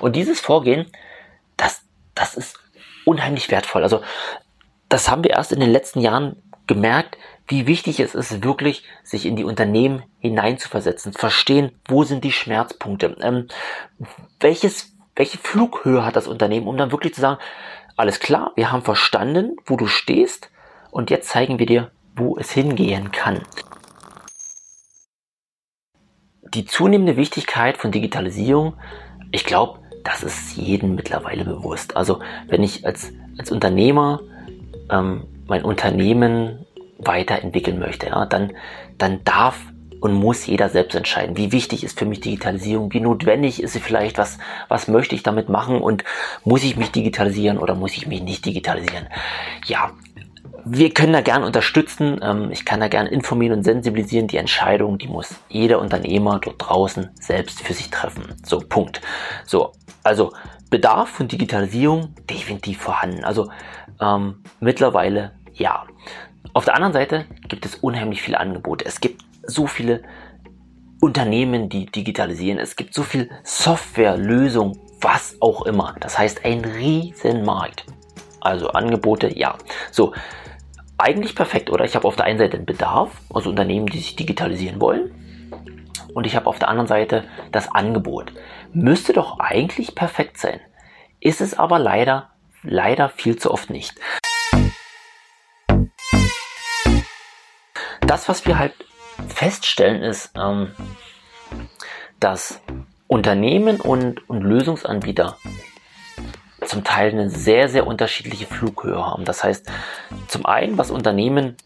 Und dieses Vorgehen, das, das ist unheimlich wertvoll. Also das haben wir erst in den letzten Jahren gemerkt, wie wichtig es ist, wirklich sich in die Unternehmen hineinzuversetzen, verstehen, wo sind die Schmerzpunkte, ähm, welches, welche Flughöhe hat das Unternehmen, um dann wirklich zu sagen, alles klar, wir haben verstanden, wo du stehst und jetzt zeigen wir dir, wo es hingehen kann. Die zunehmende Wichtigkeit von Digitalisierung, ich glaube, das ist jedem mittlerweile bewusst. Also wenn ich als, als Unternehmer ähm, mein Unternehmen weiterentwickeln möchte, ja, dann, dann darf und muss jeder selbst entscheiden, wie wichtig ist für mich Digitalisierung, wie notwendig ist sie vielleicht, was, was möchte ich damit machen und muss ich mich digitalisieren oder muss ich mich nicht digitalisieren. Ja, wir können da gern unterstützen, ähm, ich kann da gern informieren und sensibilisieren. Die Entscheidung, die muss jeder Unternehmer dort draußen selbst für sich treffen. So, Punkt. So, also Bedarf von Digitalisierung definitiv vorhanden. Also ähm, mittlerweile ja. Auf der anderen Seite gibt es unheimlich viele Angebote. Es gibt so viele Unternehmen, die digitalisieren. Es gibt so viel Software, Lösung, was auch immer. Das heißt, ein Riesenmarkt. Also Angebote, ja. So, eigentlich perfekt, oder? Ich habe auf der einen Seite einen Bedarf, also Unternehmen, die sich digitalisieren wollen. Und ich habe auf der anderen Seite das Angebot. Müsste doch eigentlich perfekt sein. Ist es aber leider, leider viel zu oft nicht. Das, was wir halt feststellen, ist, ähm, dass Unternehmen und, und Lösungsanbieter zum Teil eine sehr, sehr unterschiedliche Flughöhe haben. Das heißt, zum einen, was Unternehmen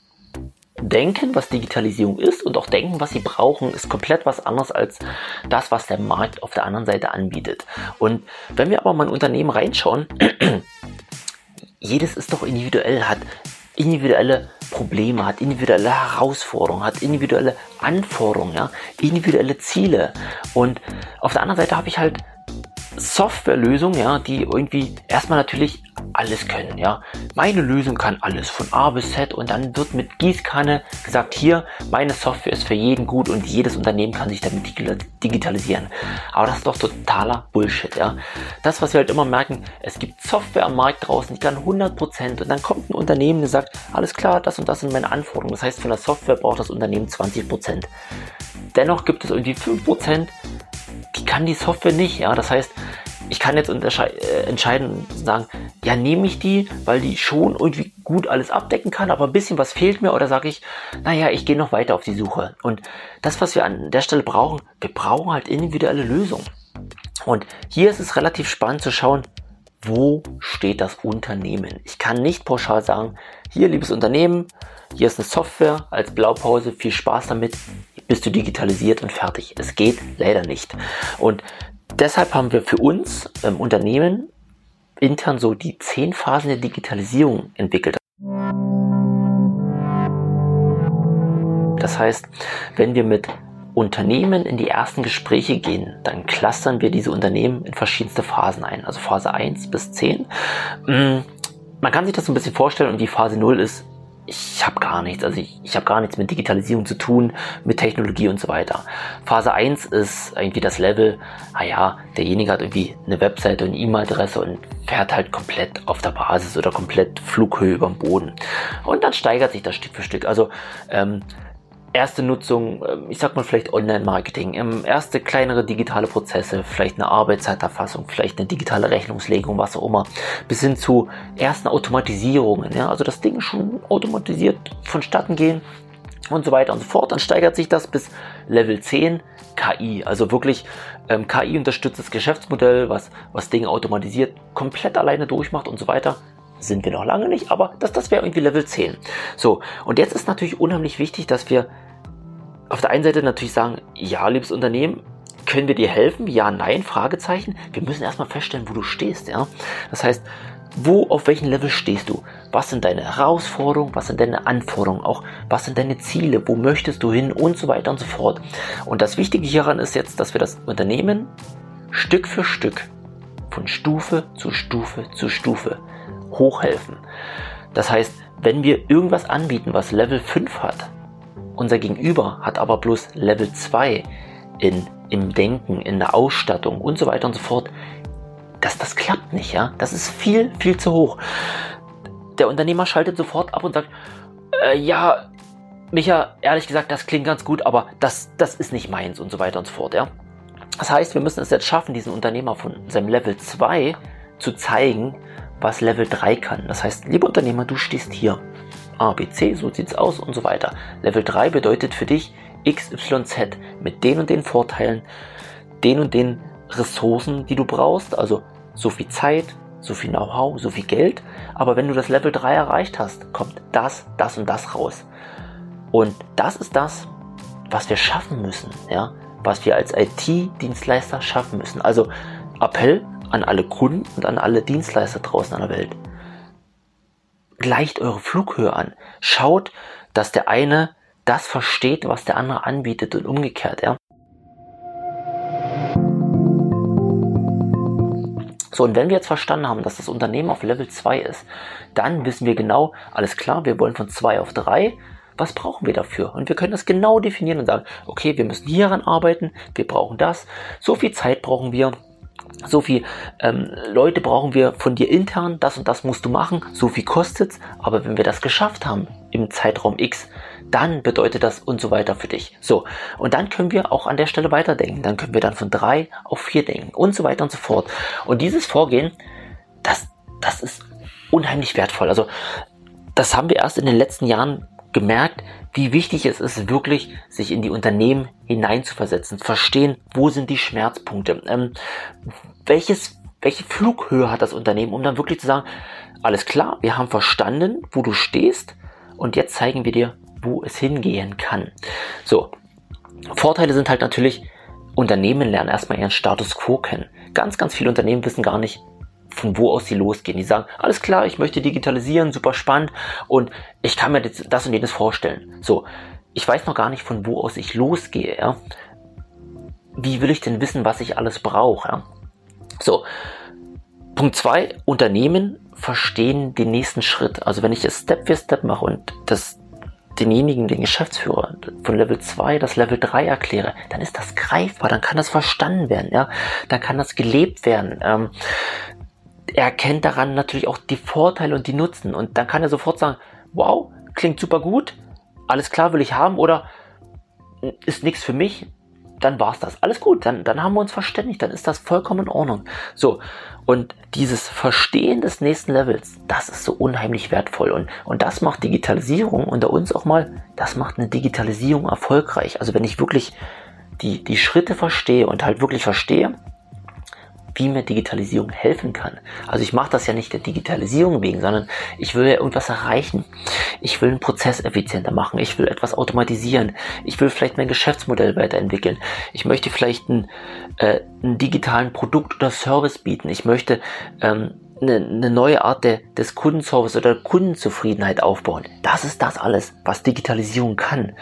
denken, was Digitalisierung ist und auch denken, was sie brauchen, ist komplett was anderes als das, was der Markt auf der anderen Seite anbietet. Und wenn wir aber mal ein Unternehmen reinschauen, jedes ist doch individuell, hat individuelle Probleme, hat individuelle Herausforderungen, hat individuelle Anforderungen, ja, individuelle Ziele. Und auf der anderen Seite habe ich halt Softwarelösungen, ja, die irgendwie erstmal natürlich alles können, ja. Meine Lösung kann alles von A bis Z und dann wird mit Gießkanne gesagt, hier, meine Software ist für jeden gut und jedes Unternehmen kann sich damit digitalisieren. Aber das ist doch totaler Bullshit, ja. Das, was wir halt immer merken, es gibt Software am Markt draußen, die kann 100% und dann kommt ein Unternehmen, das sagt, alles klar, das und das sind meine Anforderungen. Das heißt, von der Software braucht das Unternehmen 20%. Dennoch gibt es irgendwie 5%, die kann die Software nicht, ja. Das heißt, ich kann jetzt äh, entscheiden und sagen, ja, nehme ich die, weil die schon irgendwie gut alles abdecken kann, aber ein bisschen was fehlt mir oder sage ich, naja, ich gehe noch weiter auf die Suche. Und das, was wir an der Stelle brauchen, wir brauchen halt individuelle Lösungen. Und hier ist es relativ spannend zu schauen, wo steht das Unternehmen? Ich kann nicht pauschal sagen, hier, liebes Unternehmen, hier ist eine Software als Blaupause, viel Spaß damit, bist du digitalisiert und fertig. Es geht leider nicht. Und deshalb haben wir für uns im Unternehmen intern so die zehn Phasen der Digitalisierung entwickelt. Das heißt, wenn wir mit Unternehmen in die ersten Gespräche gehen, dann clustern wir diese Unternehmen in verschiedenste Phasen ein, also Phase 1 bis 10. Mm, man kann sich das so ein bisschen vorstellen und die Phase 0 ist ich habe gar nichts, also ich, ich habe gar nichts mit Digitalisierung zu tun, mit Technologie und so weiter. Phase 1 ist irgendwie das Level, naja, derjenige hat irgendwie eine Webseite und E-Mail-Adresse und fährt halt komplett auf der Basis oder komplett Flughöhe über dem Boden. Und dann steigert sich das Stück für Stück. Also ähm, erste Nutzung, ähm, ich sag mal vielleicht Online-Marketing, ähm, erste kleinere digitale Prozesse, vielleicht eine Arbeitszeiterfassung, vielleicht eine digitale Rechnungslegung, was auch immer, bis hin zu ersten Automatisierungen, ja, also das Ding schon automatisiert vonstatten gehen und so weiter und so fort. Dann steigert sich das bis Level 10 KI, also wirklich ähm, KI unterstütztes Geschäftsmodell, was, was Dinge automatisiert, komplett alleine durchmacht und so weiter sind wir noch lange nicht, aber das, das wäre irgendwie Level 10. So, und jetzt ist natürlich unheimlich wichtig, dass wir auf der einen Seite natürlich sagen, ja, liebes Unternehmen, können wir dir helfen? Ja, nein, Fragezeichen. Wir müssen erstmal feststellen, wo du stehst, ja. Das heißt, wo, auf welchem Level stehst du? Was sind deine Herausforderungen? Was sind deine Anforderungen? Auch was sind deine Ziele? Wo möchtest du hin? Und so weiter und so fort. Und das Wichtige hieran ist jetzt, dass wir das Unternehmen Stück für Stück von Stufe zu Stufe zu Stufe hochhelfen. Das heißt, wenn wir irgendwas anbieten, was Level 5 hat, unser Gegenüber hat aber bloß Level 2 in, im Denken, in der Ausstattung und so weiter und so fort, das, das klappt nicht, ja. Das ist viel, viel zu hoch. Der Unternehmer schaltet sofort ab und sagt, äh, ja, Micha, ehrlich gesagt, das klingt ganz gut, aber das, das ist nicht meins und so weiter und so fort, ja. Das heißt, wir müssen es jetzt schaffen, diesen Unternehmer von seinem Level 2 zu zeigen, was Level 3 kann. Das heißt, lieber Unternehmer, du stehst hier. A, B, C, so sieht's aus und so weiter. Level 3 bedeutet für dich XYZ mit den und den Vorteilen, den und den Ressourcen, die du brauchst, also so viel Zeit, so viel Know-how, so viel Geld. Aber wenn du das Level 3 erreicht hast, kommt das, das und das raus. Und das ist das, was wir schaffen müssen, ja, was wir als IT-Dienstleister schaffen müssen. Also Appell an alle Kunden und an alle Dienstleister draußen an der Welt. Gleicht eure Flughöhe an. Schaut, dass der eine das versteht, was der andere anbietet und umgekehrt, ja. So, und wenn wir jetzt verstanden haben, dass das Unternehmen auf Level 2 ist, dann wissen wir genau, alles klar, wir wollen von 2 auf 3. Was brauchen wir dafür? Und wir können das genau definieren und sagen, okay, wir müssen hieran arbeiten, wir brauchen das, so viel Zeit brauchen wir, so viel ähm, Leute brauchen wir von dir intern, das und das musst du machen, so viel kostet's, aber wenn wir das geschafft haben im Zeitraum X, dann bedeutet das und so weiter für dich. So, und dann können wir auch an der Stelle weiterdenken. Dann können wir dann von drei auf vier denken und so weiter und so fort. Und dieses Vorgehen, das, das ist unheimlich wertvoll. Also, das haben wir erst in den letzten Jahren gemerkt, wie wichtig es ist, wirklich sich in die Unternehmen hineinzuversetzen, verstehen, wo sind die Schmerzpunkte, ähm, welches, welche Flughöhe hat das Unternehmen, um dann wirklich zu sagen, alles klar, wir haben verstanden, wo du stehst und jetzt zeigen wir dir, wo es hingehen kann. So, Vorteile sind halt natürlich, Unternehmen lernen erstmal ihren Status quo kennen. Ganz, ganz viele Unternehmen wissen gar nicht, von wo aus sie losgehen. Die sagen, alles klar, ich möchte digitalisieren, super spannend und ich kann mir das und jenes vorstellen. So, ich weiß noch gar nicht, von wo aus ich losgehe. Ja? Wie will ich denn wissen, was ich alles brauche? Ja? So, Punkt zwei: Unternehmen verstehen den nächsten Schritt. Also wenn ich es Step für Step mache und das denjenigen, den Geschäftsführer von Level 2 das Level 3 erkläre, dann ist das greifbar, dann kann das verstanden werden, ja, dann kann das gelebt werden. Ähm, er erkennt daran natürlich auch die Vorteile und die Nutzen und dann kann er sofort sagen, wow, klingt super gut, alles klar will ich haben oder ist nichts für mich, dann war's das. Alles gut, dann, dann haben wir uns verständigt, dann ist das vollkommen in Ordnung. So, und dieses Verstehen des nächsten Levels, das ist so unheimlich wertvoll. Und, und das macht Digitalisierung unter uns auch mal, das macht eine Digitalisierung erfolgreich. Also wenn ich wirklich die, die Schritte verstehe und halt wirklich verstehe, wie mir Digitalisierung helfen kann. Also ich mache das ja nicht der Digitalisierung wegen, sondern ich will ja irgendwas erreichen. Ich will einen Prozess effizienter machen. Ich will etwas automatisieren. Ich will vielleicht mein Geschäftsmodell weiterentwickeln. Ich möchte vielleicht einen, äh, einen digitalen Produkt oder Service bieten. Ich möchte ähm, eine, eine neue Art de, des Kundenservice oder Kundenzufriedenheit aufbauen. Das ist das alles, was Digitalisierung kann.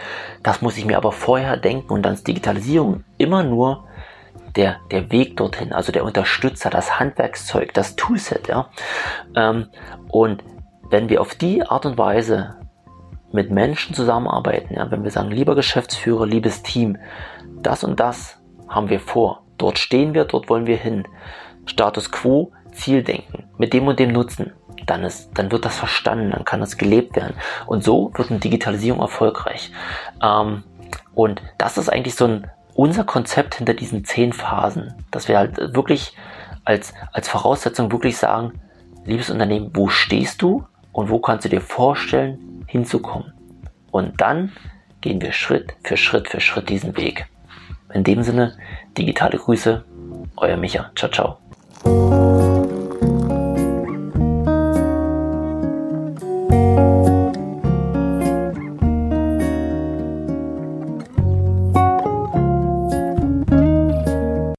Das muss ich mir aber vorher denken und dann ist Digitalisierung immer nur der, der Weg dorthin, also der Unterstützer, das Handwerkszeug, das Toolset, ja. Ähm, und wenn wir auf die Art und Weise mit Menschen zusammenarbeiten, ja, wenn wir sagen, lieber Geschäftsführer, liebes Team, das und das haben wir vor, dort stehen wir, dort wollen wir hin, Status quo, Zieldenken, mit dem und dem Nutzen, dann, ist, dann wird das verstanden, dann kann das gelebt werden. Und so wird eine Digitalisierung erfolgreich. Ähm, und das ist eigentlich so ein, unser Konzept hinter diesen zehn Phasen, dass wir halt wirklich als, als Voraussetzung wirklich sagen, liebes Unternehmen, wo stehst du und wo kannst du dir vorstellen, hinzukommen? Und dann gehen wir Schritt für Schritt für Schritt diesen Weg. In dem Sinne, digitale Grüße, euer Micha. Ciao, ciao.